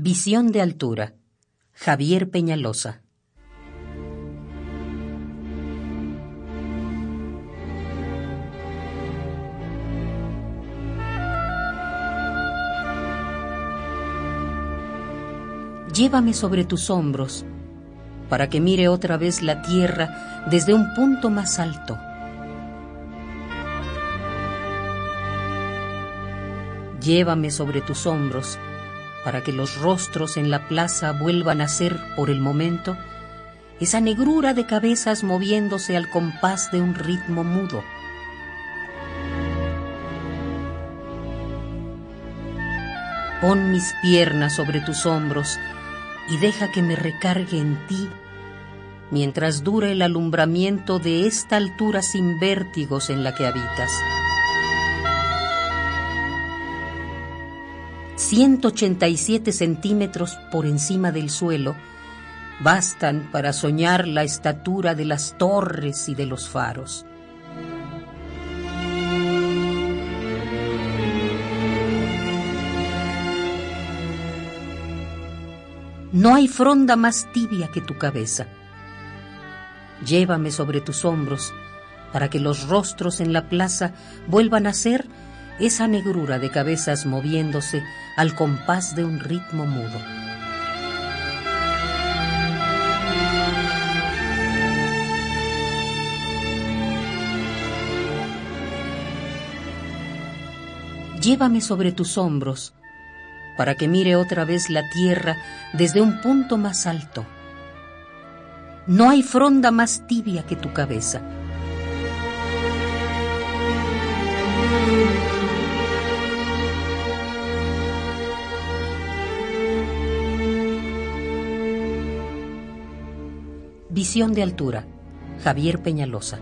Visión de altura. Javier Peñalosa. Llévame sobre tus hombros para que mire otra vez la tierra desde un punto más alto. Llévame sobre tus hombros para que los rostros en la plaza vuelvan a ser, por el momento, esa negrura de cabezas moviéndose al compás de un ritmo mudo. Pon mis piernas sobre tus hombros y deja que me recargue en ti mientras dure el alumbramiento de esta altura sin vértigos en la que habitas. 187 centímetros por encima del suelo bastan para soñar la estatura de las torres y de los faros. No hay fronda más tibia que tu cabeza. Llévame sobre tus hombros para que los rostros en la plaza vuelvan a ser esa negrura de cabezas moviéndose al compás de un ritmo mudo. Llévame sobre tus hombros para que mire otra vez la tierra desde un punto más alto. No hay fronda más tibia que tu cabeza. Visión de altura. Javier Peñalosa.